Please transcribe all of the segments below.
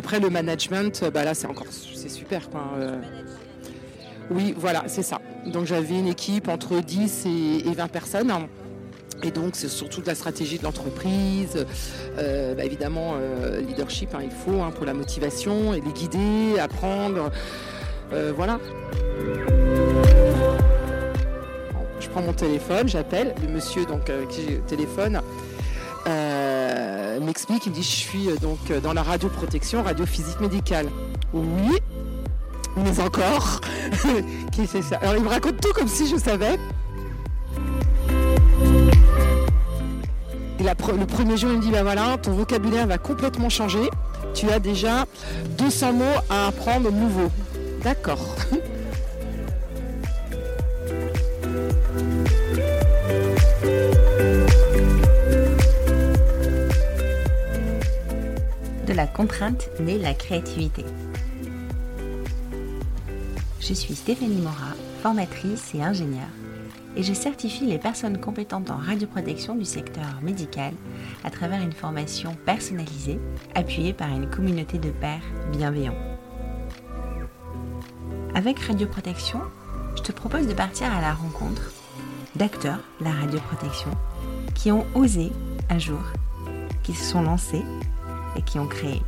après, le management, bah là, c'est encore c'est super. Quoi. Euh. oui, voilà, c'est ça. Donc j'avais une équipe entre 10 et, 20 personnes. Et donc, c'est surtout de la stratégie de l'entreprise. Euh, bah, évidemment, euh, leadership, hein, il faut hein, pour la motivation et les guider, apprendre. voilà. Je prends mon téléphone, j'appelle le monsieur donc qui téléphone m'explique, il dit je suis euh, donc euh, dans la radioprotection, radio physique médicale. Oui, mais encore. Ça? Alors il me raconte tout comme si je savais. Et le premier jour, il me dit ben voilà, ton vocabulaire va complètement changer. Tu as déjà 200 mots à apprendre nouveaux. D'accord. contrainte naît la créativité. Je suis Stéphanie Mora, formatrice et ingénieure, et je certifie les personnes compétentes en radioprotection du secteur médical à travers une formation personnalisée appuyée par une communauté de pairs bienveillants. Avec Radioprotection, je te propose de partir à la rencontre d'acteurs de la radioprotection qui ont osé un jour, qui se sont lancés qui ont créé.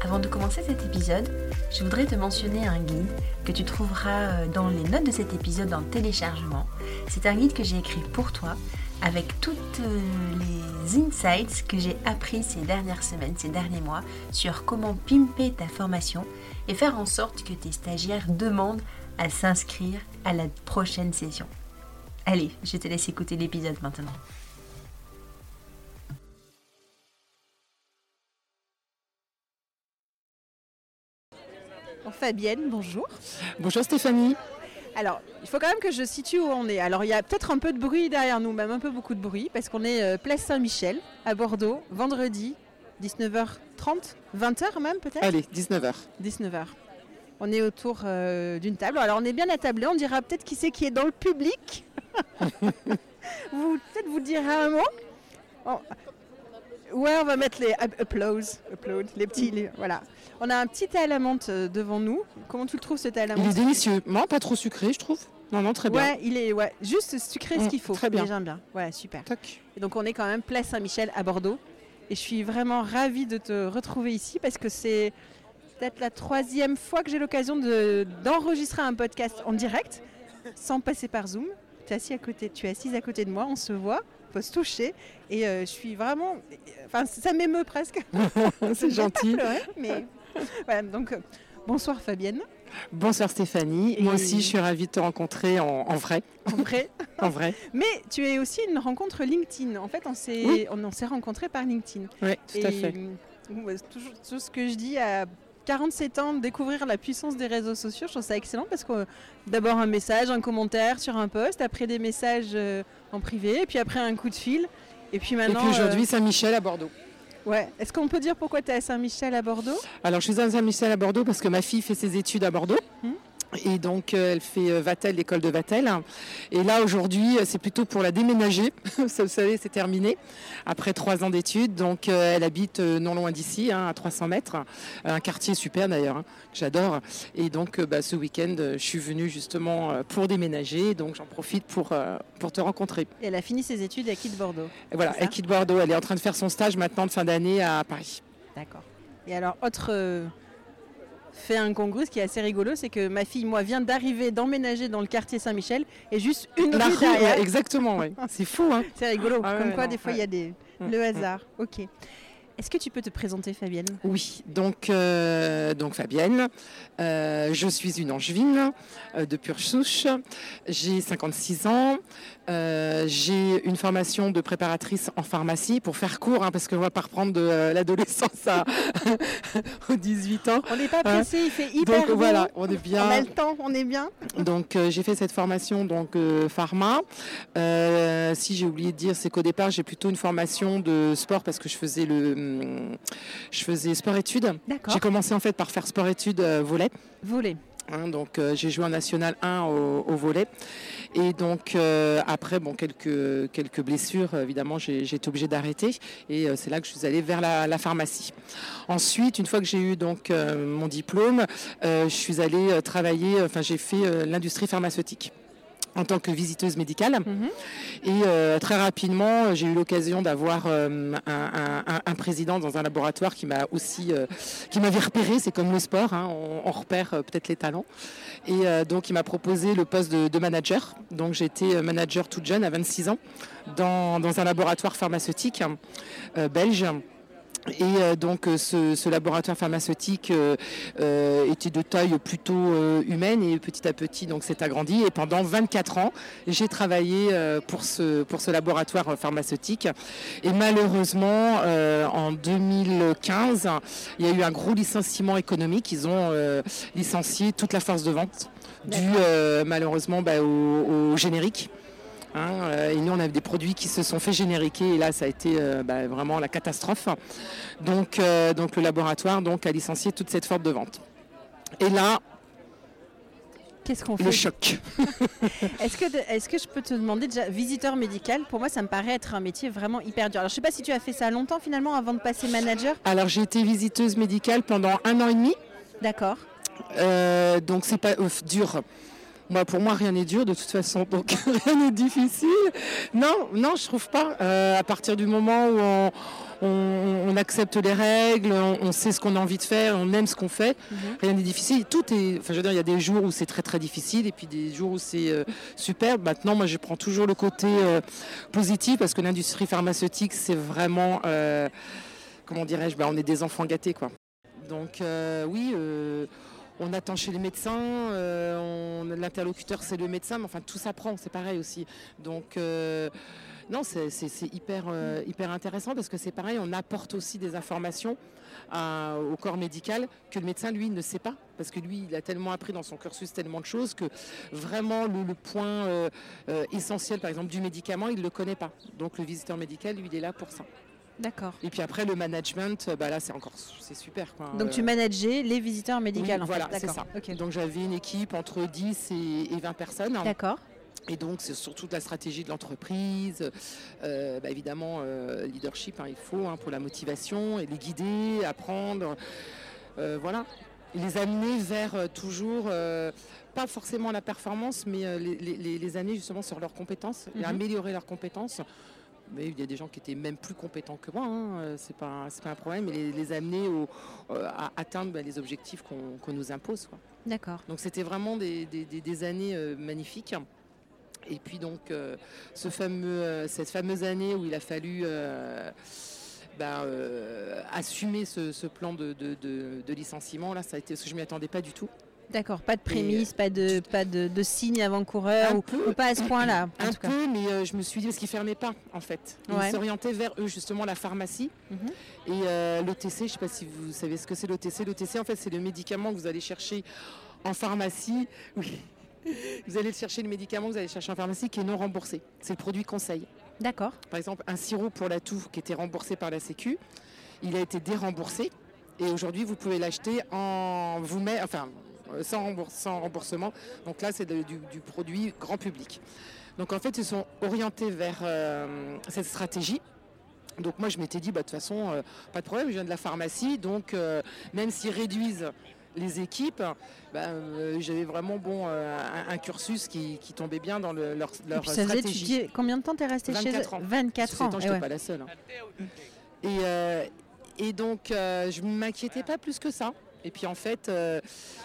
Avant de commencer cet épisode, je voudrais te mentionner un guide que tu trouveras euh, dans les notes de cet épisode en téléchargement. C'est un guide que j'ai écrit pour toi avec toutes euh, les insights que j'ai appris ces dernières semaines, ces derniers mois sur comment pimper ta formation et faire en sorte que tes stagiaires demandent à s'inscrire à la prochaine session. Allez, je te laisse écouter l'épisode maintenant. Fabienne, bonjour. Bonjour Stéphanie. Alors, il faut quand même que je situe où on est. Alors, il y a peut-être un peu de bruit derrière nous, même un peu beaucoup de bruit, parce qu'on est euh, place Saint-Michel, à Bordeaux, vendredi, 19h30, 20h même peut-être? Allez, 19h. 19h. On est autour euh, d'une table. Alors, on est bien attablé. On dira peut-être qui c'est qui est dans le public. vous, peut-être vous direz un mot. Ouais, on va mettre les applause, les petits, voilà. On a un petit thé à la menthe euh, devant nous. Comment tu le trouves ce thé à la menthe Il est délicieux. Non, pas trop sucré, je trouve. Non, non, très bien. Ouais, il est ouais, juste sucré ce mm, qu'il faut. Très bien. J'aime bien. Ouais, super. Et donc on est quand même place Saint-Michel à Bordeaux. Et je suis vraiment ravie de te retrouver ici parce que c'est peut-être la troisième fois que j'ai l'occasion d'enregistrer un podcast en direct sans passer par Zoom. Tu es, assis à côté, tu es assise à côté de moi, on se voit faut se toucher. Et euh, je suis vraiment. Enfin, ça m'émeut presque. c'est gentil. mais voilà, donc, euh, bonsoir Fabienne. Bonsoir Stéphanie. Moi aussi, je suis ravie de te rencontrer en, vrai. En vrai. en vrai. Mais tu es aussi une rencontre LinkedIn. En fait, on s'est on, s'est rencontrés par LinkedIn. Oui, tout à fait. Euh, tout ce que je dis à 47 ans de découvrir la puissance des réseaux sociaux. Je trouve ça excellent parce que d'abord un message, un commentaire sur un post, après des messages euh, en privé, et puis après un coup de fil. Et puis maintenant. Et puis aujourd'hui, euh, Saint-Michel à Bordeaux. Ouais. Est-ce qu'on peut dire pourquoi tu es à Saint-Michel à Bordeaux? Alors je suis à Saint-Michel à Bordeaux parce que ma fille fait ses études à Bordeaux. Hum. Et donc, euh, elle fait euh, Vatel, l'école de Vatel. Et là, aujourd'hui, euh, c'est plutôt pour la déménager. vous savez, c'est terminé. Après trois ans d'études. Donc, elle habite non loin d'ici, hein, à 300 mètres. Un quartier super d'ailleurs, hein, que j'adore. Et donc, bah, ce week-end, je suis venue justement pour déménager. Donc, j'en profite pour, pour te rencontrer. Et elle a fini ses études, elle quitte Bordeaux. Et voilà, elle quitte Bordeaux. Elle est en train de faire son stage maintenant de fin d'année à Paris. D'accord. Et alors, autre fait incongru, ce qui est assez rigolo, c'est que ma fille, moi, vient d'arriver, d'emménager dans le quartier Saint-Michel et juste une rue derrière. exactement, ouais. c'est fou. Hein c'est rigolo. Ah Comme quoi, des fois, il y a des... le hasard. Ok. Est-ce que tu peux te présenter, Fabienne? Oui, donc, euh, donc Fabienne, euh, je suis une angevine euh, de pure souche, j'ai 56 ans, j'ai une formation de préparatrice en pharmacie pour faire court, hein, parce qu'on ne va pas reprendre de l'adolescence aux 18 ans. On n'est pas pressé, il fait hyper donc, voilà, on est bien. On a le temps, on est bien. Donc j'ai fait cette formation donc pharma. si j'ai oublié de dire, c'est qu'au départ j'ai plutôt une formation de sport parce que je faisais le je faisais sport-études. J'ai commencé en fait par faire sport-études euh, volet. Volet. Hein, donc euh, j'ai joué en national 1 au, volet et donc euh, après bon quelques quelques blessures évidemment j'ai été obligée d'arrêter. Et c'est là que je suis allée vers la, pharmacie. Ensuite une fois que j'ai eu donc mon diplôme je suis allée travailler enfin j'ai fait l'industrie pharmaceutique en tant que visiteuse médicale. Mhm. Et euh, très rapidement, j'ai eu l'occasion d'avoir euh, un, président dans un laboratoire qui m'a aussi, euh, qui m'avait repéré. C'est comme le sport, hein, on, repère peut-être les talents. Et donc, il m'a proposé le poste de, manager. Donc, j'étais manager toute jeune, à 26 ans, dans, dans un laboratoire pharmaceutique belge. Et euh, donc euh, ce, laboratoire pharmaceutique euh, était de taille plutôt humaine et petit à petit donc s'est agrandi. Et pendant 24 ans, j'ai travaillé pour ce, pour ce laboratoire pharmaceutique. Et malheureusement, en 2015, il y a eu un gros licenciement économique. Ils ont licencié toute la force de vente dû malheureusement bah, au générique. Hein, euh, et nous, on a des produits qui se sont fait génériquer et là, ça a été euh, bah, vraiment la catastrophe. Donc, euh, donc le laboratoire donc, a licencié toute cette forme de vente. Et là, Qu'est-ce qu'on fait Le choc. est-ce, que, est-ce que je peux te demander déjà, visiteur médical, pour moi ça me paraît être un métier vraiment hyper dur. Alors je ne sais pas si tu as fait ça longtemps finalement avant de passer manager? Alors j'ai été visiteuse médicale pendant un an et demi. D'accord. donc c'est pas dur. Moi, pour moi, rien n'est dur de toute façon, donc rien n'est difficile. Non, non, je trouve pas. Euh, à partir du moment où on, accepte les règles, on, sait ce qu'on a envie de faire, on aime ce qu'on fait, mhm. rien n'est difficile. Tout est, enfin, je veux dire, il y a des jours où c'est très très difficile et puis des jours où c'est euh, super. Maintenant, moi, je prends toujours le côté euh, positif parce que l'industrie pharmaceutique, c'est vraiment, comment dirais-je, bah, on est des enfants gâtés, quoi. Donc oui on attend chez les médecins, euh, l'interlocuteur c'est le médecin, mais enfin tout s'apprend, c'est pareil aussi. Donc euh, non, c'est hyper, euh, hyper intéressant parce que c'est pareil, on apporte aussi des informations au corps médical que le médecin lui ne sait pas parce que lui il a tellement appris dans son cursus tellement de choses que vraiment le, point essentiel par exemple du médicament il ne le connaît pas. Donc le visiteur médical lui il est là pour ça. D'accord. Et puis après, le management, bah là, c'est encore c'est super. Donc tu manageais les visiteurs médicaux en voilà, c'est ça. Donc j'avais une équipe entre 10 et, 20 personnes. D'accord. Et donc, c'est surtout la stratégie de l'entreprise, euh, bah, évidemment, euh, leadership, hein, il faut hein, pour la motivation, et les guider, apprendre, euh, voilà. les amener vers toujours, pas forcément la performance, mais les, les, amener justement sur leurs compétences, et mhm. améliorer leurs compétences mais il y a des gens qui étaient même plus compétents que moi, hein. euh, c'est pas, pas un problème, et les, amener euh, à atteindre bah, les objectifs qu'on nous impose. D'accord. Donc c'était vraiment des, années euh, magnifiques. Et puis donc ce fameux, cette fameuse année où il a fallu bah, assumer ce, plan de, de, licenciement, là ça a été ce que je m'y attendais pas du tout. D'accord, pas de prémisse, pas de pas de, de signe avant-coureur ou, pas à ce point-là. Un peu, mais euh, je me suis dit parce qu'ils fermaient pas en fait. Ils s'orientaient vers eux justement la pharmacie mhm. et euh, l'OTC. Je ne sais pas si vous savez ce que c'est l'OTC. L'OTC en fait c'est le médicament que vous allez chercher en pharmacie. Oui. Vous allez chercher le médicament que vous allez chercher en pharmacie qui est non remboursé. C'est le produit conseil. D'accord. Par exemple, un sirop pour la toux qui était remboursé par la Sécu, il a été déremboursé. Et aujourd'hui, vous pouvez l'acheter en vous met, enfin, euh, sans, remboursement. Donc là, c'est du, produit grand public. Donc en fait, ils sont orientés vers euh, cette stratégie. Donc moi, je m'étais dit, bah, de toute façon, euh, pas de problème, je viens de la pharmacie. Donc même s'ils réduisent les équipes, bah, j'avais vraiment bon un, cursus qui, tombait bien dans leur, leur stratégie. combien de temps tu es resté chez eux 24 ans. je n'étais pas la seule. Hein. Et, et, donc, je ne m'inquiétais pas plus que ça. Et puis en fait, euh,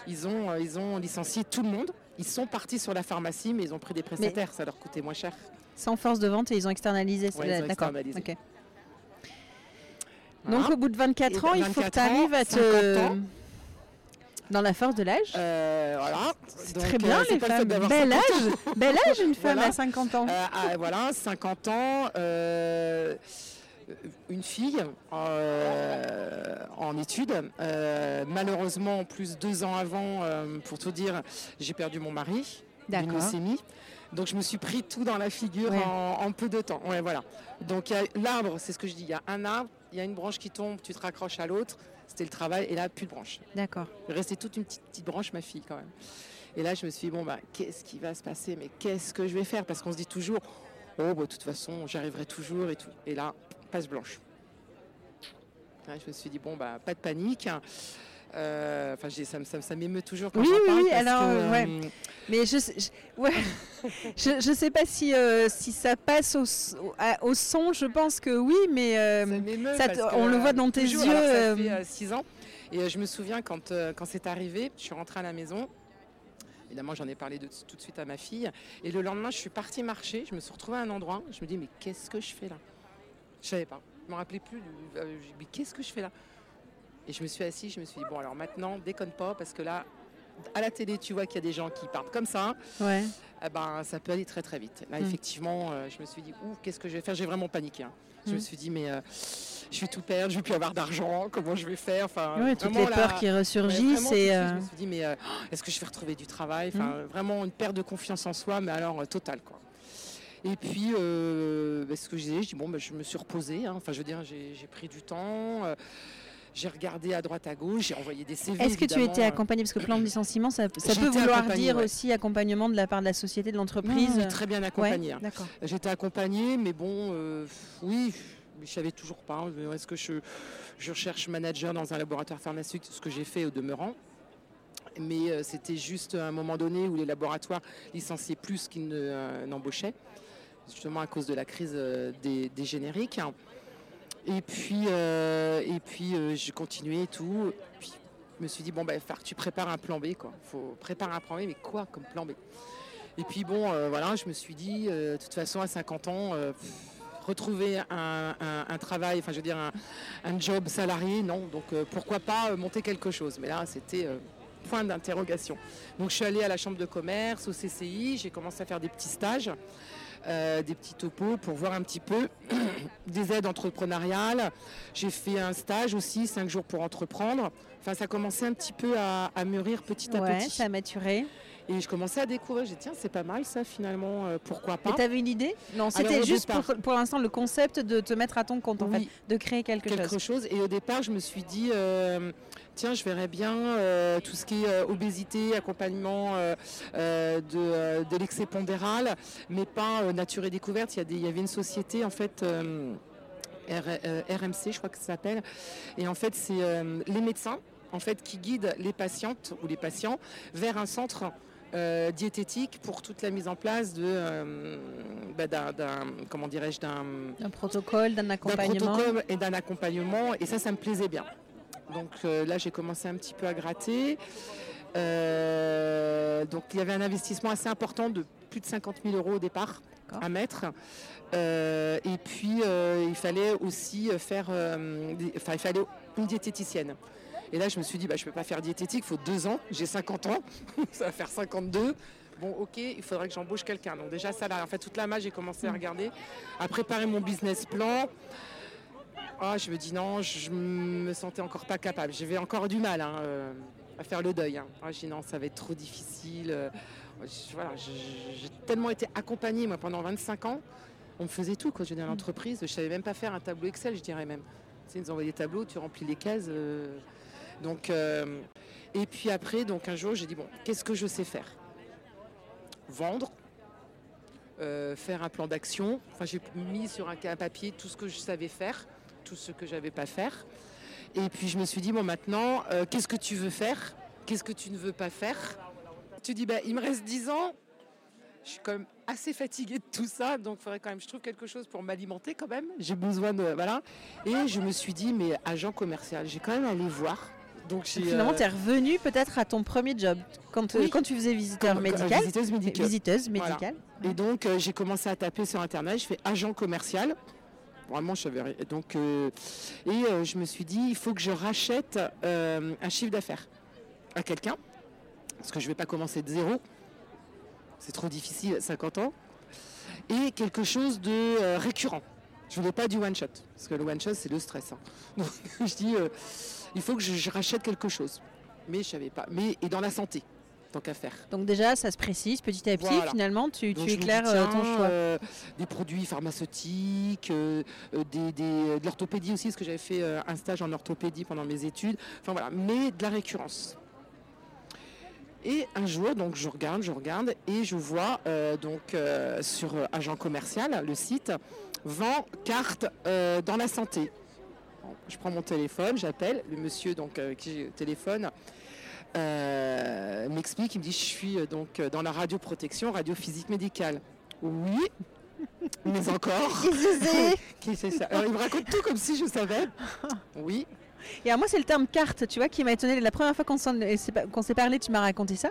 ils, ont, euh, ils ont licencié tout le monde. Ils sont partis sur la pharmacie, mais ils ont pris des prestataires, ça leur coûtait moins cher. Sans force de vente et ils ont externalisé. D'accord. Donc au bout de 24 ans, il faut que tu arrives à te... Dans la force de l'âge euh, Voilà. C'est très bien les femmes. Bel âge, bel âge une femme à 50 ans. Ah, voilà, 50 ans une fille en études. malheureusement, plus deux ans avant, pour tout dire, j'ai perdu mon mari d'une leucémie. Donc je me suis pris tout dans la figure en, peu de temps. Ouais, voilà. Donc l'arbre, c'est ce que je dis, il y a un arbre, il y a une branche qui tombe, tu te raccroches à l'autre, c'était le travail, et là, plus de branche. D'accord. Restait toute une petite, petite, branche, ma fille, quand même. Et là, je me suis dit, bon, bah, qu'est-ce qui va se passer? Mais qu'est-ce que je vais faire? Parce qu'on se dit toujours, oh, bah, de toute façon, j'arriverai toujours et tout. Et là, passe blanche. je me suis dit, bon, bah, pas de panique. Euh, enfin, ça, ça, ça m'émeut toujours quand oui, oui, oui, alors, ouais. Euh, Mais je, je, ouais. je, je, sais pas si, euh, si ça passe au, au, son, je pense que oui, mais ça on le voit dans tes yeux. ça fait 6 ans. Et je me souviens quand, quand c'est arrivé, je suis rentrée à la maison. Évidemment, j'en ai parlé de, tout de suite à ma fille. Et le lendemain, je suis partie marcher. Je me suis retrouvée à un endroit. Je me dis, mais qu'est-ce que je fais là? Je savais pas. Je me rappelais plus. mais qu'est-ce que je fais là? Et je me suis assise, je me suis dit, bon, alors maintenant, déconne pas, parce que là, à la télé, tu vois qu'il y a des gens qui partent comme ça. Ouais. Eh ben, ça peut aller très très vite. Là, mm. effectivement, euh, je me suis dit, ouh, qu'est-ce que je vais faire? J'ai vraiment paniqué. Hein. Je me mm. suis dit, mais euh, je vais tout perdre, je vais plus avoir d'argent, comment je vais faire? Enfin, Toutes les peurs qui ressurgissent. et euh, Je me suis dit, mais est-ce que je vais retrouver du travail? Enfin, mm. Vraiment une perte de confiance en soi, mais alors totale. Quoi. Et puis, bah, ce que je disais, je dis, bon, bah, je me suis reposée. Hein. Enfin, je veux dire, j'ai pris du temps. J'ai regardé à droite à gauche, j'ai envoyé des CV. Est-ce que tu as été accompagné Parce que plan de licenciement, ça, peut vouloir dire aussi accompagnement de la part de la société, de l'entreprise Très bien accompagné. Hein. J'étais accompagné, mais bon, euh, oui, je savais toujours pas. Hein. Est-ce que je, je recherche manager dans un laboratoire pharmaceutique, ce que j'ai fait au demeurant mais euh, c'était juste à un moment donné où les laboratoires licenciaient plus qu'ils n'embauchaient, justement à cause de la crise euh, des, des génériques. Et puis, euh, et puis euh, j'ai continué et tout. Puis, je me suis dit, bon, bah, tu prépares un plan B, quoi. faut préparer un plan B, mais quoi comme plan B? Et puis, bon, euh, voilà, je me suis dit, de toute façon, à 50 ans, retrouver un, travail, enfin, je veux dire, un, job salarié, non. Donc, pourquoi pas monter quelque chose? Mais là, c'était point d'interrogation. Donc, je suis allée à la chambre de commerce, au CCI, j'ai commencé à faire des petits stages. Euh, des petits topos pour voir un petit peu des aides entrepreneuriales. J'ai fait un stage aussi, cinq jours pour entreprendre. Enfin, ça commençait un petit peu à, mûrir petit à petit. ça a maturé. Et je commençais à découvrir, j'ai dit tiens, c'est pas mal ça finalement, euh, pourquoi pas. Et tu avais une idée? Non, c'était juste pour, l'instant le concept de te mettre à ton compte en fait, de créer quelque, quelque chose. Et au départ, je me suis dit, euh, tiens, je verrais bien euh, tout ce qui est obésité, accompagnement euh, de, l'excès pondéral, mais pas nature et découverte. Il y, avait une société en fait. RMC, je crois que ça s'appelle. Et en fait, c'est les médecins en fait qui guident les patientes ou les patients vers un centre diététique pour toute la mise en place de bah, d'un comment dirais-je d'un protocole d'un accompagnement et d'un accompagnement et ça ça me plaisait bien donc euh, là, j'ai commencé un petit peu à gratter. Euh, donc il y avait un investissement assez important de plus de 50 000 euros au départ à mettre. Euh, et puis il fallait aussi faire, enfin il fallait une diététicienne. Et là je me suis dit bah, je ne peux pas faire diététique, il faut deux ans, j'ai 50 ans, ça va faire 52. Bon ok, il faudrait que j'embauche quelqu'un. Donc déjà ça là, en fait toute la main j'ai commencé à mm. regarder, à préparer mon business plan. Ah, je me dis non, je me sentais encore pas capable. J'avais encore du mal hein, euh, à faire le deuil. Hein. Ah, je dis non, ça va être trop difficile. Euh, j'ai tellement été accompagnée moi pendant 25 ans. On me faisait tout quand j'étais dans l'entreprise. Je savais même pas faire un tableau Excel, je dirais même. Tu sais, ils nous envoyaient des tableaux, tu remplis les cases. Euh. Donc, et puis après, donc un jour, j'ai dit bon, qu'est-ce que je sais faire? Vendre, faire un plan d'action. Enfin, j'ai mis sur un papier tout ce que je savais faire tout ce que j'avais pas faire. Et puis je me suis dit, bon maintenant, euh, qu'est-ce que tu veux faire? Qu'est-ce que tu ne veux pas faire? Tu dis, bah, il me reste 10 ans, je suis quand même assez fatiguée de tout ça, donc il faudrait quand même je trouve quelque chose pour m'alimenter quand même. J'ai besoin de... Voilà. Et je me suis dit, mais agent commercial, j'ai quand même allé voir. Donc, finalement, euh, tu es revenu peut-être à ton premier job, quand, euh, quand tu faisais visiteur médical. visiteuse médicale. Visiteuse médicale. Et donc, j'ai commencé à taper sur Internet, je fais agent commercial. Vraiment, je savais rien. Donc, et je me suis dit, il faut que je rachète un chiffre d'affaires à quelqu'un, parce que je ne vais pas commencer de zéro. C'est trop difficile à 50 ans. Et quelque chose de récurrent. Je voulais pas du one shot, parce que le one shot c'est le stress. Hein. Donc je dis, il faut que je, rachète quelque chose. Mais je savais pas. Mais et dans la santé, tant qu'à faire. Donc déjà, ça se précise petit à petit. Finalement, tu, éclaires euh, ton choix. Euh, des produits pharmaceutiques, euh, des, de l'orthopédie aussi, parce que j'avais fait un stage en orthopédie pendant mes études. Enfin voilà, mais de la récurrence. Et un jour, donc je regarde, je regarde, et je vois donc sur Agent Commercial, le site, vend carte dans la santé je prends mon téléphone, j'appelle, le monsieur donc, euh, qui téléphone euh, m'explique, il me dit je suis euh, donc dans la radioprotection, radio physique médicale. Oui, mais encore. Qui c'est ça? Alors il me raconte tout comme si je savais. Oui. Et alors moi c'est le terme carte, tu vois, qui m'a étonné. La première fois qu'on s'est parlé, tu m'as raconté ça.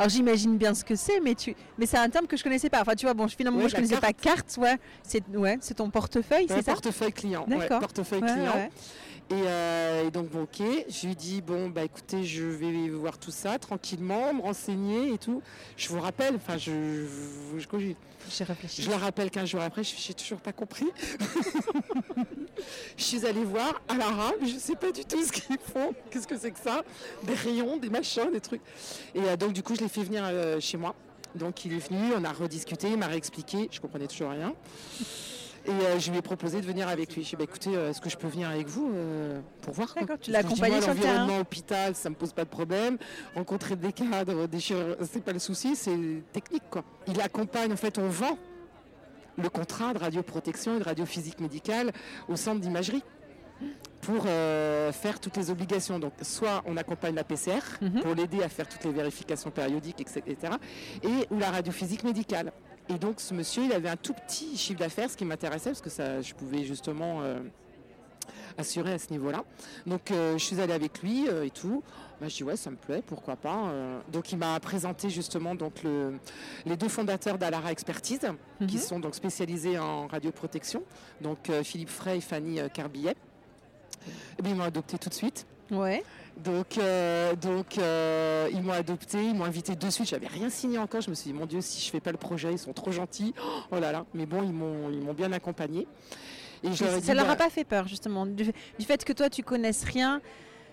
Alors j'imagine bien ce que c'est, mais tu, mais c'est un terme que je connaissais pas. Enfin, tu vois, bon, finalement, moi je connaissais pas carte, ouais. C'est, ouais, c'est ton portefeuille, c'est ça? Portefeuille client. D'accord. portefeuille client. Euh, et, donc, bon, ok, je lui dis, bon, bah écoutez, je vais voir tout ça tranquillement, me renseigner et tout. Je vous rappelle, enfin, je, je, j'ai réfléchi. Je le rappelle 15 jours après, je n'ai toujours pas compris. je suis allée voir à la mais je ne sais pas du tout ce qu'ils font. Qu'est-ce que c'est que ça Des rayons, des machins, des trucs. Et euh, donc, du coup, je l'ai fait venir euh, chez moi. Donc, il est venu, on a rediscuté, il m'a réexpliqué. Je comprenais toujours rien. Et euh, je lui ai proposé de venir avec lui. Je lui ai dit, bah, écoutez, euh, est-ce que je peux venir avec vous euh, pour voir D'accord, tu l'as accompagné sur le terrain L'environnement hôpital, ça me pose pas de problème. Rencontrer des cadres, des chirurgiens, c'est pas le souci, c'est technique. Quoi. Il accompagne, en fait, on vend le contrat de radioprotection et de radiophysique médicale au centre d'imagerie pour faire toutes les obligations. Donc, soit on accompagne la PCR mhm. pour l'aider à faire toutes les vérifications périodiques, etc. Et ou la radiophysique médicale. Et donc ce monsieur, il avait un tout petit chiffre d'affaires, ce qui m'intéressait parce que ça, je pouvais justement euh, assurer à ce niveau-là. Donc euh, je suis allée avec lui euh, et tout. Bah, je dis ouais, ça me plaît, pourquoi pas. donc il m'a présenté justement donc les deux fondateurs d'Alara Expertise, qui mhm. sont donc spécialisés en radioprotection, donc Philippe Frey et Fanny Carbillet. Et bien, ils m'ont adopté tout de suite. Ouais. Donc, euh, donc euh, ils m'ont adopté, ils m'ont invité de suite. J'avais rien signé encore. Je me suis dit, mon Dieu, si je fais pas le projet, ils sont trop gentils. Oh là là. Mais bon, ils m'ont, ils m'ont bien accompagné. Et ça leur a bah pas fait peur, justement, du, fait que toi, tu connaisses rien.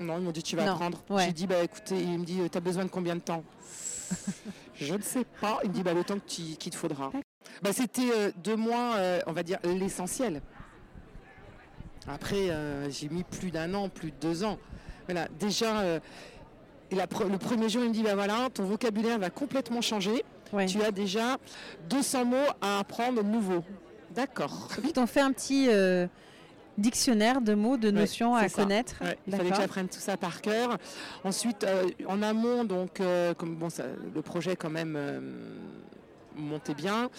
Non, ils m'ont dit, tu vas apprendre. J'ai dit, bah écoutez, il me dit, tu as besoin de combien de temps? Je ne sais pas. Il me dit, bah le temps qu'il te faudra. Bah, c'était euh, deux mois, on va dire, l'essentiel. Après, j'ai mis plus d'un an, plus de deux ans. Voilà, déjà, euh, le premier jour, il me dit, bah voilà, ton vocabulaire va complètement changer. Tu as déjà 200 mots à apprendre nouveaux. D'accord. Puis t'en fais un petit euh, dictionnaire de mots, de notions à connaître. il fallait que j'apprenne tout ça par cœur. Ensuite, euh, en amont, donc, comme bon, le projet quand même montait bien.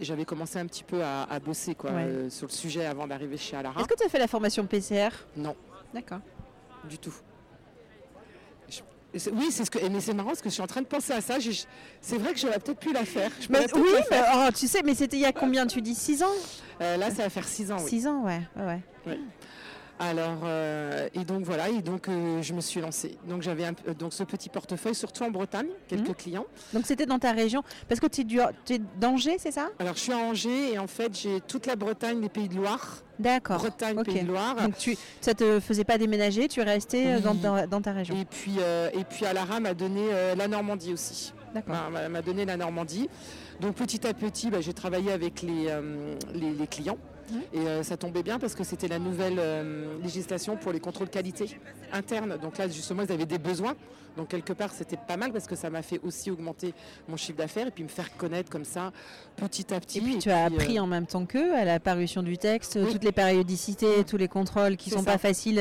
j'avais commencé un petit peu à, bosser quoi, sur le sujet avant d'arriver chez Alara. Est-ce que tu as fait la formation PCR Non. D'accord. Du tout. oui, c'est ce que. Mais c'est marrant parce que je suis en train de penser à ça. C'est vrai que j'aurais peut-être pu la faire. oui, oh, tu sais, mais c'était il y a combien Tu dis 6 ans? Euh, Là, ça va faire 6 ans. 6 ans, ouais. ouais. Alors, euh, et donc voilà, et donc euh, je me suis lancée. Donc j'avais donc ce petit portefeuille, surtout en Bretagne, quelques mhm. clients. Donc c'était dans ta région, parce que tu es, d'Angers, c'est ça? Alors je suis à Angers et en fait j'ai toute la Bretagne, les Pays de Loire. D'accord. Bretagne, Pays de Loire. Donc tu, ça te faisait pas déménager, tu restais euh, dans, dans, ta région. Et puis, et puis Alara m'a donné la Normandie aussi. D'accord. M'a donné la Normandie. Donc petit à petit, bah, j'ai travaillé avec les, les clients. Et euh, ça tombait bien parce que c'était la nouvelle euh, législation pour les contrôles qualité internes. Donc là, justement, ils avaient des besoins. Donc quelque part, c'était pas mal parce que ça m'a fait aussi augmenter mon chiffre d'affaires et puis me faire connaître comme ça petit à petit. Et puis tu as appris euh, en même temps qu'eux à la parution du texte, toutes les périodicités, tous les contrôles qui sont pas faciles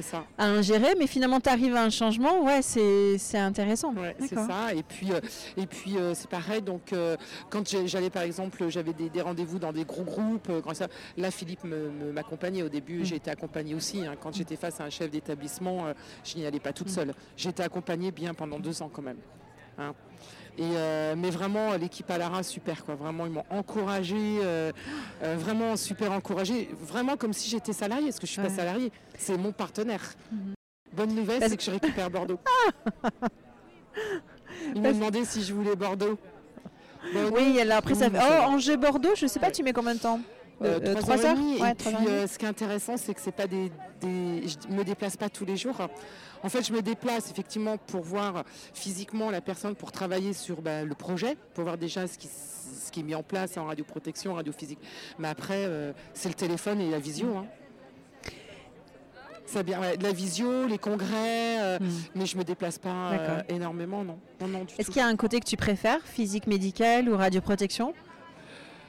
ça. à ingérer, mais finalement tu arrives à un changement, ouais, c'est intéressant. c'est ça. Et puis, euh, et puis euh, c'est pareil, donc euh, quand j'allais par exemple, j'avais des, rendez-vous dans des gros groupes, ça, là Philippe m'accompagnait au début, mm. j'ai été accompagnée aussi, hein. quand j'étais face à un chef d'établissement, je n'y allais pas toute mm. seule. J'étais accompagnée bien pendant deux ans quand même. Hein. Et, euh, mais vraiment, l'équipe à Lara, super. Quoi. Vraiment, ils m'ont encouragé, euh, euh, vraiment super encouragé. Vraiment comme si j'étais salarié, parce que je suis pas salarié. C'est mon partenaire. Mhm. Bonne nouvelle, c'est que je récupère Bordeaux. Ils m'ont demandé si je voulais Bordeaux. oui, elle a après ça. Oh, Angers-Bordeaux, je sais pas, tu mets combien de temps? Euh, trois, heures, et puis, ce qui est intéressant, c'est que c'est pas des, des, je me déplace pas tous les jours. En fait, je me déplace effectivement pour voir physiquement la personne, pour travailler sur bah, le projet, pour voir déjà ce qui, ce qui est mis en place en radioprotection, en radiophysique. Mais après, euh, c'est le téléphone et la visio. Hein. Ça bien, la visio, les congrès, euh, hmm. mais je me déplace pas euh, énormément, non. non, Est-ce qu'il y a un côté que tu préfères, physique médicale ou radioprotection?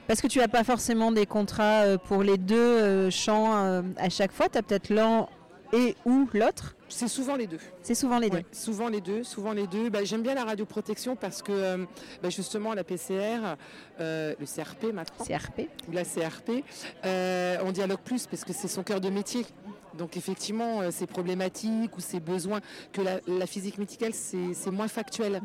Parce que tu n'as pas forcément des contrats pour les deux champs à chaque fois, tu as peut-être l'un et ou l'autre C'est souvent les deux. C'est souvent les deux. souvent les deux, souvent les deux. Bah, j'aime bien la radioprotection parce que euh, bah, justement la PCR, euh, le CRP maintenant. CRP. La CRP, euh, on dialogue plus parce que c'est son cœur de métier. Donc effectivement, ces problématiques ou ces besoins que la, physique médicale, c'est moins factuel.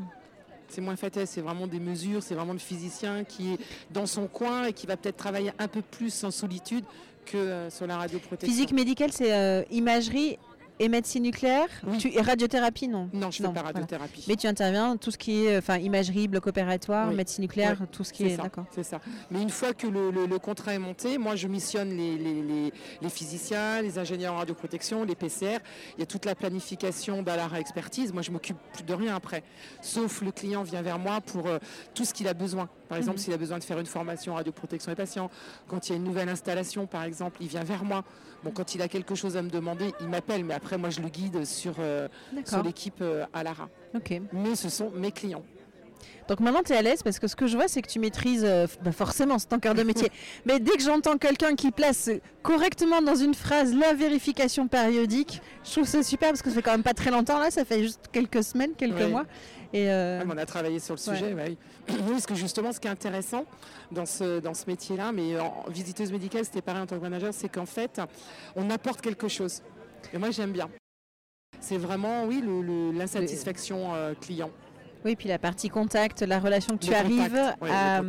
C'est moins factuel, c'est vraiment des mesures, c'est vraiment le physicien qui est dans son coin et qui va peut-être travailler un peu plus en solitude que euh, sur la radioprotection. Physique médicale, c'est euh, imagerie et médecine nucléaire tu, Et radiothérapie, non Non, je ne fais pas radiothérapie. Mais tu interviens tout ce qui est enfin, imagerie, bloc opératoire, médecine nucléaire, tout ce qui est. D'accord. C'est ça. Mais une fois que le, contrat est monté, moi je missionne les, les, les, physiciens, les ingénieurs en radioprotection, les PCR. Il y a toute la planification d'Alara Expertise. Moi je m'occupe plus de rien après. Sauf le client vient vers moi pour euh, tout ce qu'il a besoin. Par exemple, mhm. s'il a besoin de faire une formation en radioprotection des patients, quand il y a une nouvelle installation, par exemple, il vient vers moi. Bon, quand il a quelque chose à me demander, il m'appelle, mais après, moi, je le guide sur, euh, l'équipe euh, à Lara. Mais ce sont mes clients. Donc maintenant, tu es à l'aise parce que ce que je vois, c'est que tu maîtrises euh, bah, forcément, c'est ton cœur de métier. Mais dès que j'entends quelqu'un qui place correctement dans une phrase la vérification périodique, je trouve ça super parce que ça fait quand même pas très longtemps là, ça fait juste quelques semaines, quelques mois. Et euh, on a travaillé sur le sujet, oui. parce que justement, ce qui est intéressant dans ce, dans ce métier-là, mais en visiteuse médicale, c'était pareil en tant que manager, c'est qu'en fait, on apporte quelque chose. Et moi, j'aime bien. C'est vraiment, oui, l'insatisfaction euh, client. Oui, puis la partie contact, la relation que tu arrives à...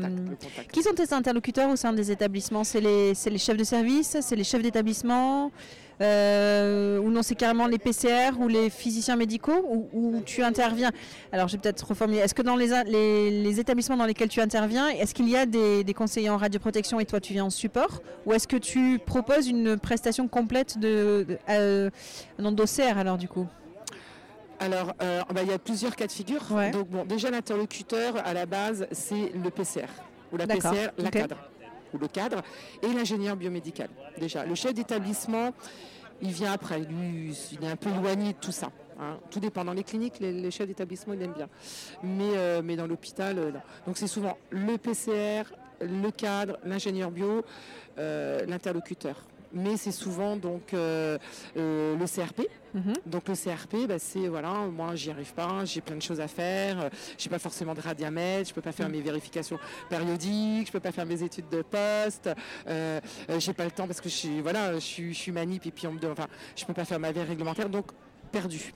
Qui sont tes interlocuteurs au sein des établissements? C'est les, les, chefs de service? C'est les chefs d'établissement? Euh, Ou non, c'est carrément les PCR ou les physiciens médicaux Où, tu interviens Alors, je vais peut-être reformuler. Est-ce que dans les, les, établissements dans lesquels tu interviens, est-ce qu'il y a des, conseillers en radioprotection et toi, tu viens en support Ou est-ce que tu proposes une prestation complète de, de euh, d'OCR alors du coup? Alors, euh, bah, il y a plusieurs cas de figure. Donc, bon, déjà, l'interlocuteur, à la base, c'est le PCR. Ou la PCR, la cadre. Ou le cadre. Et l'ingénieur biomédical. Déjà, le chef d'établissement, il vient après. Il est un peu éloigné de tout ça. Hein. Tout dépend. Dans les cliniques, les, chefs d'établissement, ils aiment bien. Mais, euh, mais dans l'hôpital, euh, Donc, c'est souvent le PCR, le cadre, l'ingénieur bio, l'interlocuteur mais c'est souvent donc euh, euh, le CRP. Mhm. Donc le CRP, bah, c'est voilà, moi j'y arrive pas, j'ai plein de choses à faire, je euh, j'ai pas forcément de radiamètre, je peux pas faire mhm. mes vérifications périodiques, je peux pas faire mes études de poste, euh, j'ai pas le temps parce que je suis voilà, je suis, manip et puis on me enfin, je peux pas faire ma veille réglementaire, donc perdu.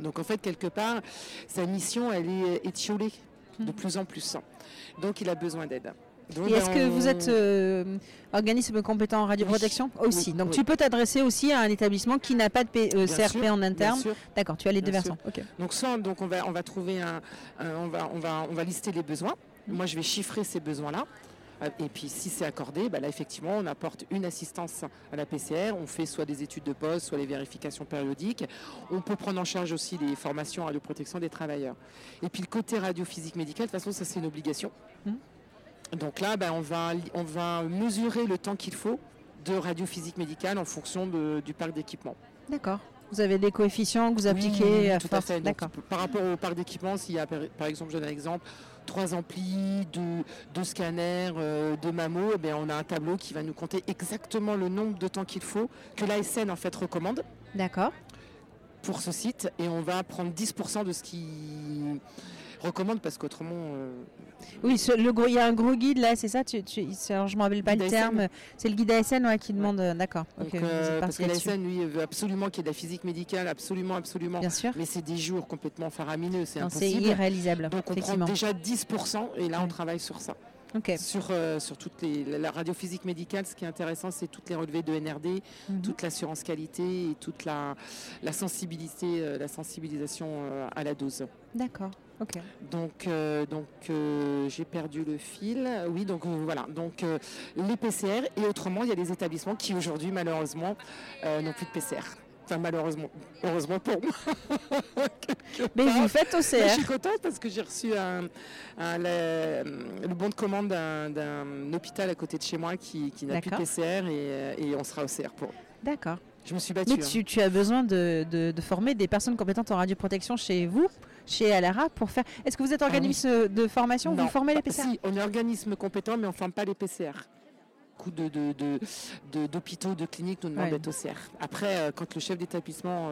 Donc en fait quelque part, sa mission elle est étiolée de mhm. plus en plus. Donc il a besoin d'aide. Est-ce que vous êtes euh, organisme compétent en radioprotection aussi Donc tu peux t'adresser aussi à un établissement qui n'a pas de euh, CRP en interne. D'accord, tu as les deux versants. Donc soit donc on va on va trouver un, on va on va on va lister les besoins. Mmh. Moi je vais chiffrer ces besoins là. Et puis si c'est accordé, bah là effectivement on apporte une assistance à la PCR, on fait soit des études de poste, soit les vérifications périodiques. On peut prendre en charge aussi les formations à radioprotection des travailleurs. Et puis le côté radiophysique médical, de toute façon ça c'est une obligation. Mmh. Donc là, ben, on, va, on va mesurer le temps qu'il faut de radiophysique médicale en fonction du parc d'équipement. D'accord. Vous avez des coefficients que vous appliquez oui, tout à fait. par rapport au parc d'équipement, s'il y a par exemple, je donne un exemple, trois amplis, deux, scanners, euh, deux mammo, eh on a un tableau qui va nous compter exactement le nombre de temps qu'il faut, que l'ASN en fait recommande. D'accord. Pour ce site, et on va prendre 10% de ce qui recommande parce qu'autrement. Oui, le il y a un gros guide là, c'est ça tu, tu, Je ne me rappelle pas le terme. C'est le guide ASN qui demande. D'accord. parce que l'ASN, lui, veut absolument qu'il y ait de la physique médicale, absolument, absolument. Bien sûr. Mais c'est des jours complètement faramineux, c'est impossible. C'est irréalisable. Donc on prend déjà 10% et là on travaille sur ça. Sur, euh, sur toute les, la radiophysique médicale, ce qui est intéressant, c'est toutes les relevés de NRD, mhm. toute l'assurance qualité et toute la, la sensibilité, euh, la sensibilisation euh, à la dose. D'accord. Ok. Donc, donc j'ai perdu le fil. Oui, donc voilà. Donc les PCR et autrement, il y a des établissements qui aujourd'hui, malheureusement, n'ont plus de PCR malheureusement, heureusement pour moi. Mais vous faites au CR. Je suis contente parce que j'ai reçu un, le, bon de commande d'un hôpital à côté de chez moi qui, n'a plus de PCR et, et, on sera au CR pour. D'accord. Je me suis battue. Mais tu, as besoin de, former des personnes compétentes en radioprotection chez vous chez Alara pour faire. Est-ce que vous êtes ah organisme de formation? Vous formez les PCR Si, on est organisme compétent, mais on ne forme pas les PCR d'hôpitaux, de, de, de, cliniques nous demandent d'être au CR. Après, euh, quand le chef d'établissement...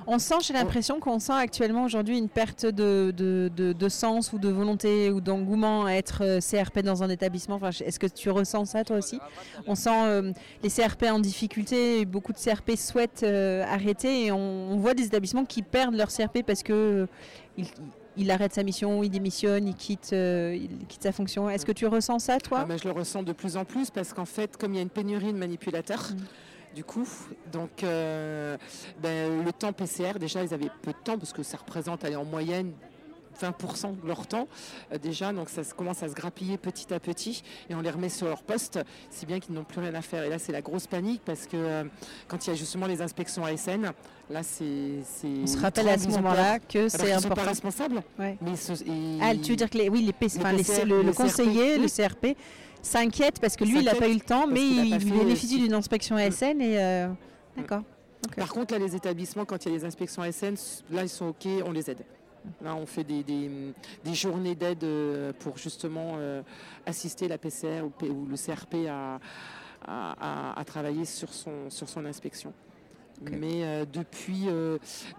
Euh, on sent, j'ai l'impression qu'on sent actuellement aujourd'hui une perte de, de, sens ou de volonté ou d'engouement à être euh, CRP dans un établissement. Enfin, Est-ce que tu ressens ça toi aussi? On sent les CRP en difficulté, beaucoup de CRP souhaitent arrêter et on, voit des établissements qui perdent leur CRP parce que il arrête sa mission, il démissionne, il quitte, euh, il quitte sa fonction. Est-ce que tu ressens ça, toi? Ah, Je le ressens de plus en plus parce qu'en fait, comme il y a une pénurie de manipulateurs, mm. Du coup, donc euh, ben, le temps PCR, déjà, ils avaient peu de temps parce que ça représente en moyenne 20% de leur temps euh, déjà, donc ça commence à se grappiller petit à petit et on les remet sur leur poste, si bien qu'ils n'ont plus rien à faire. Et là, c'est la grosse panique parce que euh, quand il y a justement les inspections ASN, là, c'est. On se rappelle à ce moment-là que c'est important. Ils ne sont pas responsables. Mais ah, tu veux dire que les, oui, les, le, conseiller, le CRP, s'inquiète parce que lui, il n'a pas eu le temps, mais il, bénéficie d'une inspection ASN et. Euh, d'accord. Par contre, là, les établissements, quand il y a les inspections ASN, là, ils sont OK, on les aide. Là, on fait des, journées d'aide euh, pour justement euh, assister la PCR ou, le CRP à, travailler sur son, sur son inspection. Mais euh, depuis,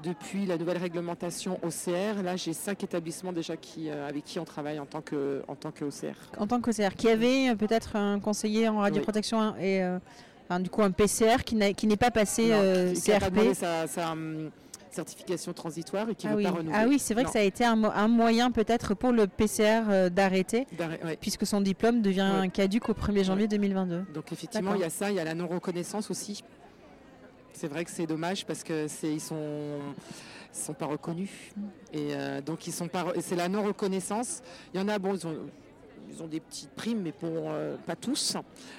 depuis la nouvelle réglementation OCR, là j'ai cinq établissements déjà qui, avec qui on travaille en tant que en tant qu'OCR. En tant qu'OCR, qui avait peut-être un conseiller en radioprotection et du coup un PCR qui n'est pas passé CRP certification transitoire et qui ne ah veut pas renouveler. Ah oui, c'est vrai que ça a été un, moyen peut-être pour le PCR euh, d'arrêter, puisque son diplôme devient caduque au 1er janvier 2022. Donc effectivement, il y a ça, il y a la non-reconnaissance aussi. C'est vrai que c'est dommage parce que c'est ils sont sont pas reconnus et euh, donc ils sont pas c'est la non reconnaissance. Il y en a bon ils ont ils ont des petites primes, mais pour euh, pas tous.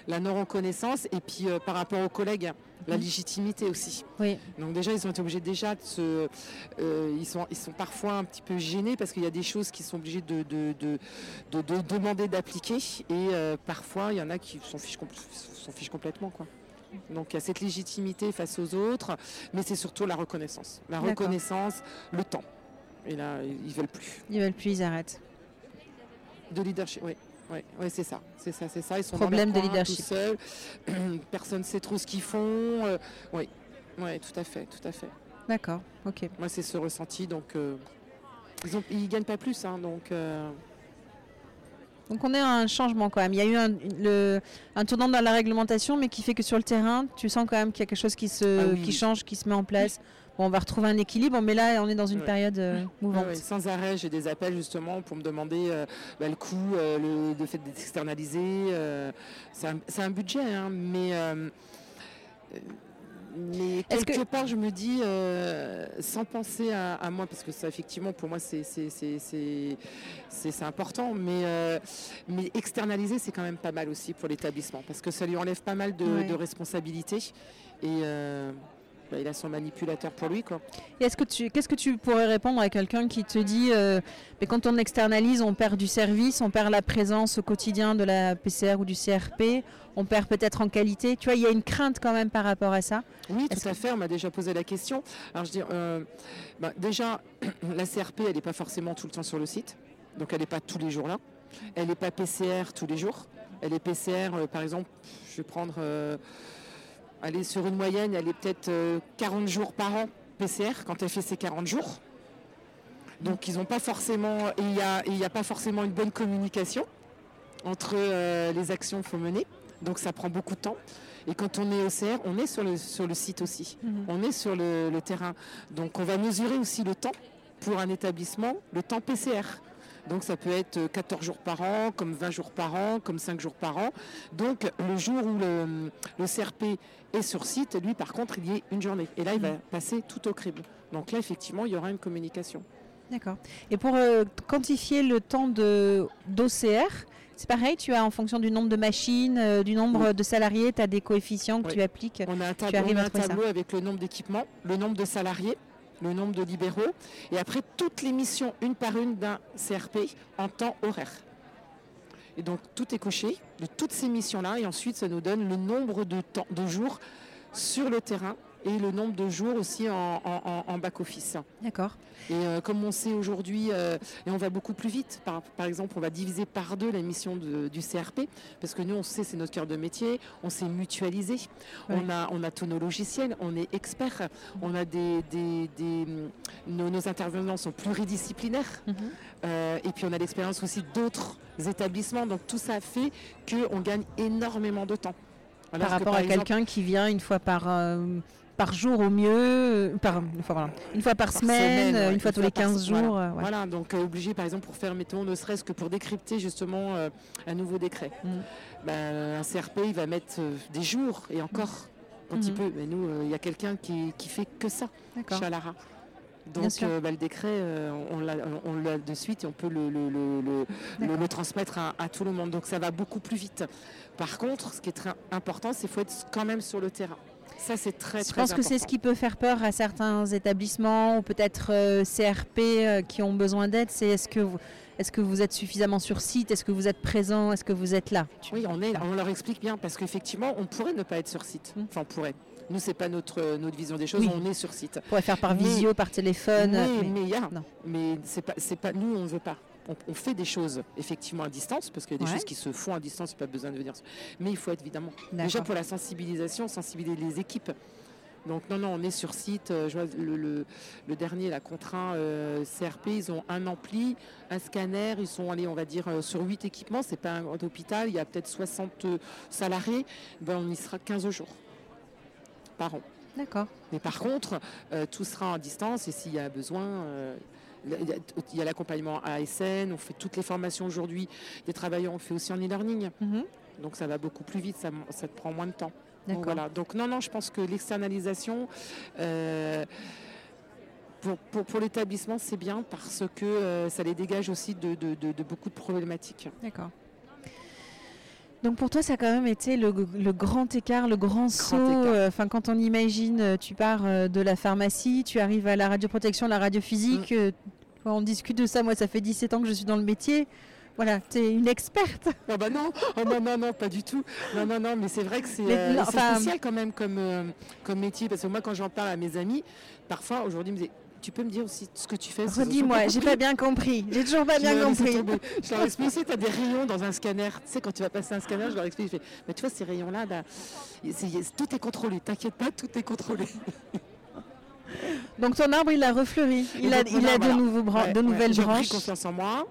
La non-reconnaissance et puis euh, par rapport aux collègues, la légitimité aussi. Oui. Donc déjà, ils ont été obligés déjà de se... Euh, ils, sont, ils sont parfois un petit peu gênés parce qu'il y a des choses qu'ils sont obligés de, de, demander d'appliquer et parfois, il y en a qui s'en fichent, fichent complètement. quoi. Donc il y a cette légitimité face aux autres, mais c'est surtout la reconnaissance. La reconnaissance, le temps. Et là, ils veulent plus. Ils veulent plus, ils arrêtent. De leadership, oui. Oui, c'est ça, c'est ça, c'est ça. Ils sont problème de leadership. seuls. Personne ne sait trop ce qu'ils font. Euh, oui, oui, tout à fait, tout à fait. D'accord, ok. Moi, c'est ce ressenti, donc euh, ils, ne gagnent pas plus, hein, donc. Euh, donc on est à un changement quand même. Il y a eu un, le, un, tournant dans la réglementation, mais qui fait que sur le terrain, tu sens quand même qu'il y a quelque chose qui, se, ah qui change, qui se met en place on va retrouver un équilibre, mais là, on est dans une période euh, mouvante. sans arrêt, j'ai des appels justement pour me demander euh, bah, le coût, euh, le, fait d'externaliser. c'est un, budget, hein, mais. Mais quelque part, je me dis, sans penser à, moi, parce que ça, effectivement, pour moi, c'est important, mais, mais externaliser, c'est quand même pas mal aussi pour l'établissement, parce que ça lui enlève pas mal de, de responsabilités. Et bah, il a son manipulateur pour lui. Quoi. est-ce que tu, qu'est-ce que tu pourrais répondre à quelqu'un qui te dit, euh, mais quand on externalise, on perd du service, on perd la présence au quotidien de la PCR ou du CRP, on perd peut-être en qualité. Tu vois, il y a une crainte quand même par rapport à ça. Oui, tout à fait. On m'a déjà posé la question. Alors je dis, euh, bah, déjà, la CRP, elle n'est pas forcément tout le temps sur le site, donc elle n'est pas tous les jours là. Elle n'est pas PCR tous les jours. Elle est PCR, euh, par exemple, je vais prendre elle est sur une moyenne, elle est peut-être 40 euh, jours par an PCR quand elle fait ses 40 jours. Donc ils n'ont pas forcément, il n'y a, pas forcément une bonne communication entre les actions qu'il faut mener. Donc ça prend beaucoup de temps. Et quand on est au CR, on est sur le, sur le site aussi. Mhm. On est sur le, terrain. Donc on va mesurer aussi le temps pour un établissement, le temps PCR. Donc ça peut être 14 jours par an, comme 20 jours par an, comme 5 jours par an. Donc le jour où le, CRP est sur site, lui par contre, il y est une journée. Et là, il va mhm. passer tout au crible. Donc là, effectivement, il y aura une communication. D'accord. Et pour euh, quantifier le temps d'OCR, c'est pareil, tu as en fonction du nombre de machines, euh, du nombre de salariés, tu as des coefficients que tu appliques. On a un tableau, avec le nombre d'équipements, le nombre de salariés, le nombre de libéraux, et après toutes les missions, une par une d'un CRP en temps horaire. Et donc tout est coché de toutes ces missions-là, et ensuite ça nous donne le nombre de, temps, de jours sur le terrain et le nombre de jours aussi en, back-office. D'accord. Et euh, comme on sait aujourd'hui, euh, et on va beaucoup plus vite, par, exemple, on va diviser par deux la mission du CRP, parce que nous, on sait, c'est notre cœur de métier, on s'est mutualisé, on, a, on a tous nos logiciels, on est experts, on a des, nos, intervenants sont pluridisciplinaires, mhm. euh, et puis on a l'expérience aussi d'autres établissements, donc tout ça fait qu'on gagne énormément de temps. Par rapport à quelqu'un qui vient une fois par par jour au mieux, euh, par, une, fois, une fois par, semaine, une fois tous les 15 jours. Euh, voilà, donc euh, obligé par exemple pour faire, mettons, ne serait-ce que pour décrypter justement un nouveau décret. Mm. Ben, un CRP, il va mettre des jours et encore quand il mm-hmm. peut. Mais nous, il y a quelqu'un qui, qui fait que ça chez Donc ben, le décret, on l'a de suite et on peut le, le, transmettre à, à, tout le monde. Donc ça va beaucoup plus vite. Par contre, ce qui est très important, c'est qu'il faut être quand même sur le terrain. Ça, c'est très, Je pense que c'est ce qui peut faire peur à certains établissements ou peut-être euh, CRP euh, qui ont besoin d'aide. C'est est-ce que vous, est-ce que vous êtes suffisamment sur site? Est-ce que vous êtes présent? Est-ce que vous êtes là? Oui, on est. On leur explique bien parce qu'effectivement, on pourrait ne pas être sur site. Hum. Enfin, on pourrait. Nous, c'est pas notre, notre vision des choses. On est sur site. On pourrait faire par visio, par téléphone. mais, mais, y a, mais c'est pas, c'est pas. Nous, on ne veut pas on, fait des choses effectivement à distance, parce qu'il y a des choses qui se font à distance, il n'y a pas besoin de venir. Mais il faut être évidemment, déjà pour la sensibilisation, sensibiliser les équipes. Donc non, non, on est sur site. Euh, je vois le, dernier, la contraint euh, CRP, ils ont un ampli, un scanner, ils sont allés, on va dire, euh, sur 8 équipements. C'est pas un grand hôpital, il y a peut-être 60 salariés. Ben, on y sera 15 jours par an. D'accord. Mais par contre, tout sera en distance et s'il y a besoin, il y a l'accompagnement ASN, on fait toutes les formations aujourd'hui des travailleurs, on fait aussi en e-learning. Mhm. Donc ça va beaucoup plus vite, ça, ça te prend moins de temps. Donc, voilà. Donc non, non, je pense que l'externalisation, euh, pour, pour, l'établissement, c'est bien parce que euh, ça les dégage aussi de, beaucoup de problématiques. D'accord. Donc pour toi, ça a quand même été le, grand écart, le grand, saut. Euh, enfin, quand on imagine, tu pars de la pharmacie, tu arrives à la radioprotection, la radiophysique. Mm. on discute de ça. Moi, ça fait 17 ans que je suis dans le métier. Voilà, tu es une experte. Ah bah non, oh non, non, non, pas du tout. Non, non, non, mais c'est vrai que c'est euh, spécial quand même comme, euh, comme métier. Parce que moi, quand j'en parle à mes amis, parfois, aujourd'hui, ils me disent tu peux me dire aussi ce que tu fais Redis-moi, j'ai pas bien compris. J'ai toujours pas bien compris. Je leur explique, tu as des rayons dans un scanner. Tu sais, quand tu vas passer un scanner, je leur explique, je fais, mais tu vois, ces rayons-là, bah, tout est contrôlé. T'inquiète pas, tout est contrôlé. Donc ton arbre, il a refleuri. Il a, il a de, nouveaux de nouvelles branches. J'ai pris confiance en moi.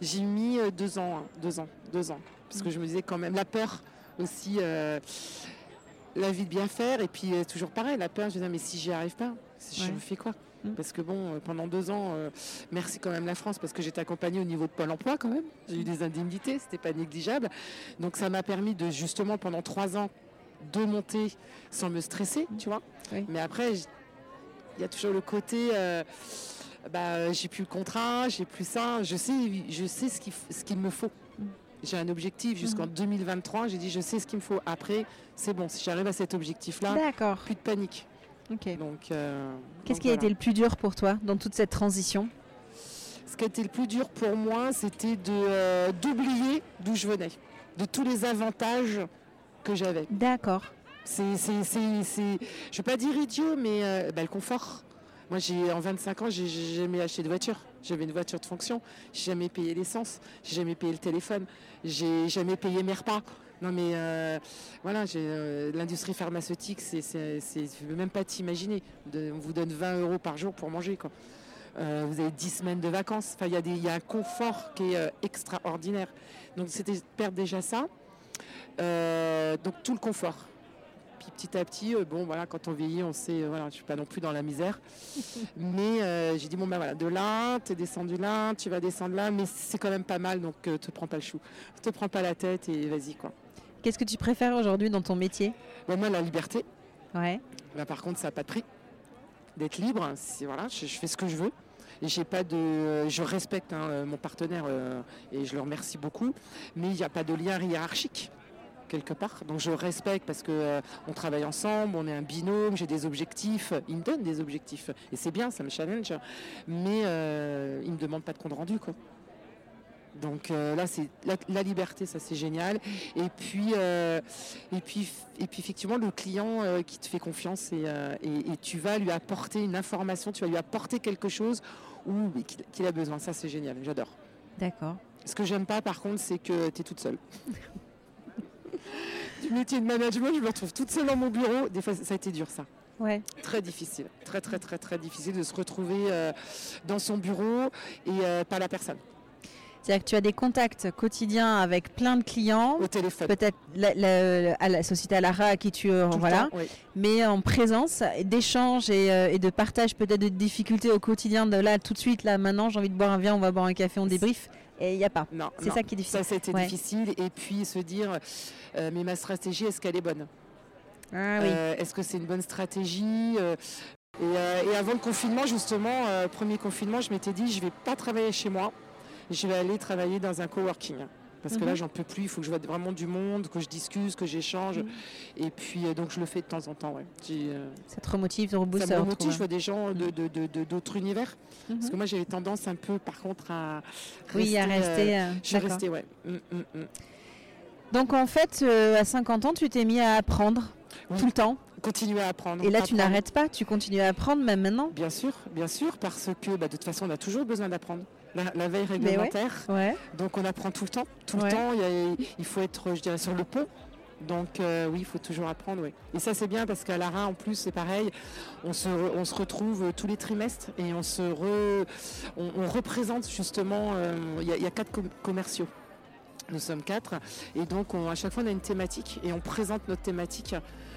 J'ai mis euh, deux ans, hein, deux ans, deux ans. Parce que je me disais quand même, la peur aussi, euh, la vie de bien faire. Et puis euh, toujours pareil, la peur, je me disais, mais si j'y arrive pas, je fais quoi? Mm. Parce que bon, pendant deux ans, merci quand même la France, parce que j'étais accompagnée au niveau de Pôle emploi quand même. J'ai eu des indemnités, c'était pas négligeable. Donc ça m'a permis de justement pendant trois ans de monter sans me stresser, tu vois. Mais après, il y a toujours le côté bah, j'ai plus le contrat, j'ai plus ça, je sais, je sais ce qu'il ce me faut. J'ai un objectif jusqu'en 2023, mhm. j'ai dit je sais ce qu'il me faut. Après, c'est bon, si j'arrive à cet objectif-là, plus de panique. Donc, euh, Qu'est-ce qui a été le plus dur pour toi dans toute cette transition Ce qui a été le plus dur pour moi, c'était de euh, d'oublier d'où je venais, de tous les avantages que j'avais. D'accord. C'est, je ne vais pas dire idiot, mais euh, bah, le confort. Moi, j'ai en 25 ans, j'ai jamais acheté de voiture. J'avais une voiture de fonction. J'ai jamais payé l'essence. J'ai jamais payé le téléphone. J'ai jamais payé mes repas. Non mais euh, voilà, euh, l'industrie pharmaceutique, c'est, ne peux même pas t'imaginer. on vous donne 20 euros par jour pour manger quoi. Euh, vous avez 10 semaines de vacances. Enfin, il y, a un confort qui est euh, extraordinaire. Donc, c'était perdre déjà ça. donc, tout le confort. Puis petit à petit, bon voilà, quand on vieillit, on sait, voilà, je suis pas non plus dans la misère. mais j'ai dit bon ben voilà, de là, tu es descendu là, tu vas descendre là, mais c'est quand même pas mal, donc te prends pas le chou, te prends pas la tête et vas-y quoi. Qu'est-ce que tu préfères aujourd'hui dans ton métier ben, Moi, la liberté. Ouais. Là, par contre, ça n'a pas de prix. D'être libre, voilà, je, fais ce que je veux. Et j'ai pas de, je respecte hein, mon partenaire euh, et je le remercie beaucoup, mais il n'y a pas de lien hiérarchique quelque part. Donc je respecte parce que euh, on travaille ensemble, on est un binôme, j'ai des objectifs, il me donne des objectifs et c'est bien, ça me challenge, mais euh, il me demande pas de compte rendu quoi. Donc euh, là, c'est la, liberté, ça c'est génial. Et puis, euh, et puis, et puis effectivement, le client euh, qui te fait confiance et, tu vas lui apporter une information, tu vas lui apporter quelque chose ou qu'il a besoin. Ça c'est génial, j'adore. D'accord. Ce que j'aime pas, par contre, c'est que tu es toute seule. du métier de management, je me retrouve toute seule dans mon bureau. Des fois, ça a été dur, ça. Ouais. Très difficile, très très très très difficile de se retrouver dans son bureau et pas la personne. C'est-à-dire que tu as des contacts quotidiens avec plein de clients. Au téléphone. Peut-être la, à la société Alara à qui tu. Euh, voilà. Mais en présence d'échanges euh, et, de partage peut-être de difficultés au quotidien de là, tout de suite, là, maintenant, j'ai envie de boire un verre, on va boire un café, on débrief. Et il n'y a pas. Non. C'est ça qui est difficile. Ça, c'était difficile. Et puis se dire, euh, mais ma stratégie, est-ce qu'elle est bonne? Ah, oui. Est-ce que c'est une bonne stratégie? Et, avant le confinement, justement, premier confinement, je m'étais dit, je ne vais pas travailler chez moi je vais aller travailler dans un coworking. Parce que là, mhm. j'en peux plus. Il faut que je vois vraiment du monde, que je discute, que j'échange. Mhm. Et puis, euh, donc, je le fais de temps en temps. Ouais. Euh, ça te remotive, ça rebooste. Ça me remotive. Je vois des gens d'autres de, univers. Parce que mhm. moi, j'avais tendance un peu, par contre, à. Oui, à rester. Euh, je suis restée, ouais. Mm, mm, mm. Donc, en fait, à 50 ans, tu t'es mis à apprendre tout le temps continuer à apprendre. Et là, tu n'arrêtes pas, tu continues à apprendre même maintenant Bien sûr, bien sûr, parce que bah, de toute façon, on a toujours besoin d'apprendre la, veille réglementaire. Donc on apprend tout le temps. Tout le temps, il, faut être, je dirais, sur le pont. Donc euh, oui, il faut toujours apprendre. Oui. Et ça c'est bien parce qu'à Lara en plus c'est pareil, on se, on se retrouve tous les trimestres et on se on, représente justement, euh, il y, a quatre commerciaux. Nous sommes quatre et donc à chaque fois on a une thématique et on présente notre thématique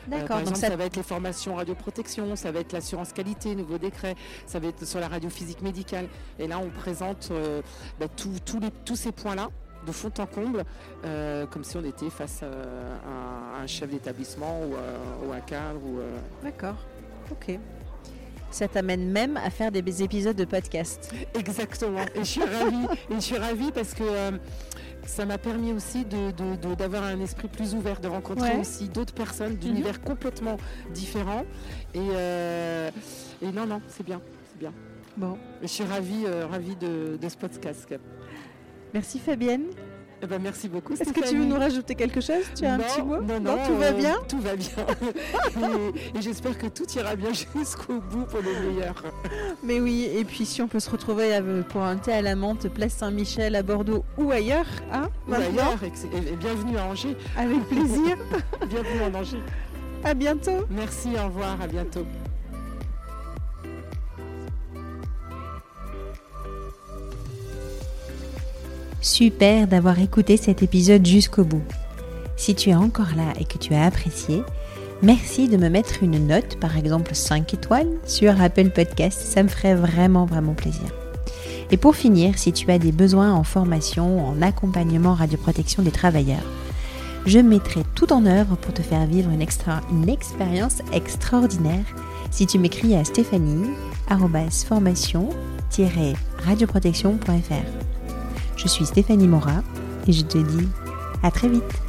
D'accord. par exemple, ça... va être les formations radioprotection, ça va être l'assurance qualité, nouveau décret, ça va être sur la radiophysique médicale. Et là, on présente euh, bah, tous ces points-là de fond en comble, euh, comme si on était face à, un chef d'établissement ou, à un cadre. D'accord. Ok. Ça t'amène même à faire des épisodes de podcast. Exactement. Et je suis ravie. et je suis ravie parce que euh, ça m'a permis aussi d'avoir un esprit plus ouvert, de rencontrer aussi d'autres personnes d'univers mhm. complètement différents. Et, euh, et non, non, c'est bien, c'est bien. Bon. Je suis ravie, euh, ravie de, de ce podcast. Merci Fabienne. Eh ben, merci beaucoup. Est-ce que tu veux nous rajouter quelque chose? Tu as un petit mot? Non, non, tout va euh, bien? Tout va bien. et, j'espère que tout ira bien jusqu'au bout pour le meilleur. Mais oui, et puis si on peut se retrouver pour un thé à la menthe, place Saint-Michel à Bordeaux ou ailleurs, hein Ou ailleurs, et, bienvenue à Angers. Avec plaisir. bienvenue en Angers. À bientôt. Merci, au revoir, à bientôt. Super d'avoir écouté cet épisode jusqu'au bout. Si tu es encore là et que tu as apprécié, merci de me mettre une note, par exemple 5 étoiles, sur Apple Podcast. Ça me ferait vraiment, vraiment plaisir. Et pour finir, si tu as des besoins en formation, en accompagnement radioprotection des travailleurs, je mettrai tout en œuvre pour te faire vivre une, expérience extraordinaire si tu m'écris à stéphanie radioprotection.fr. Je suis Stéphanie Mora et je te dis à très vite.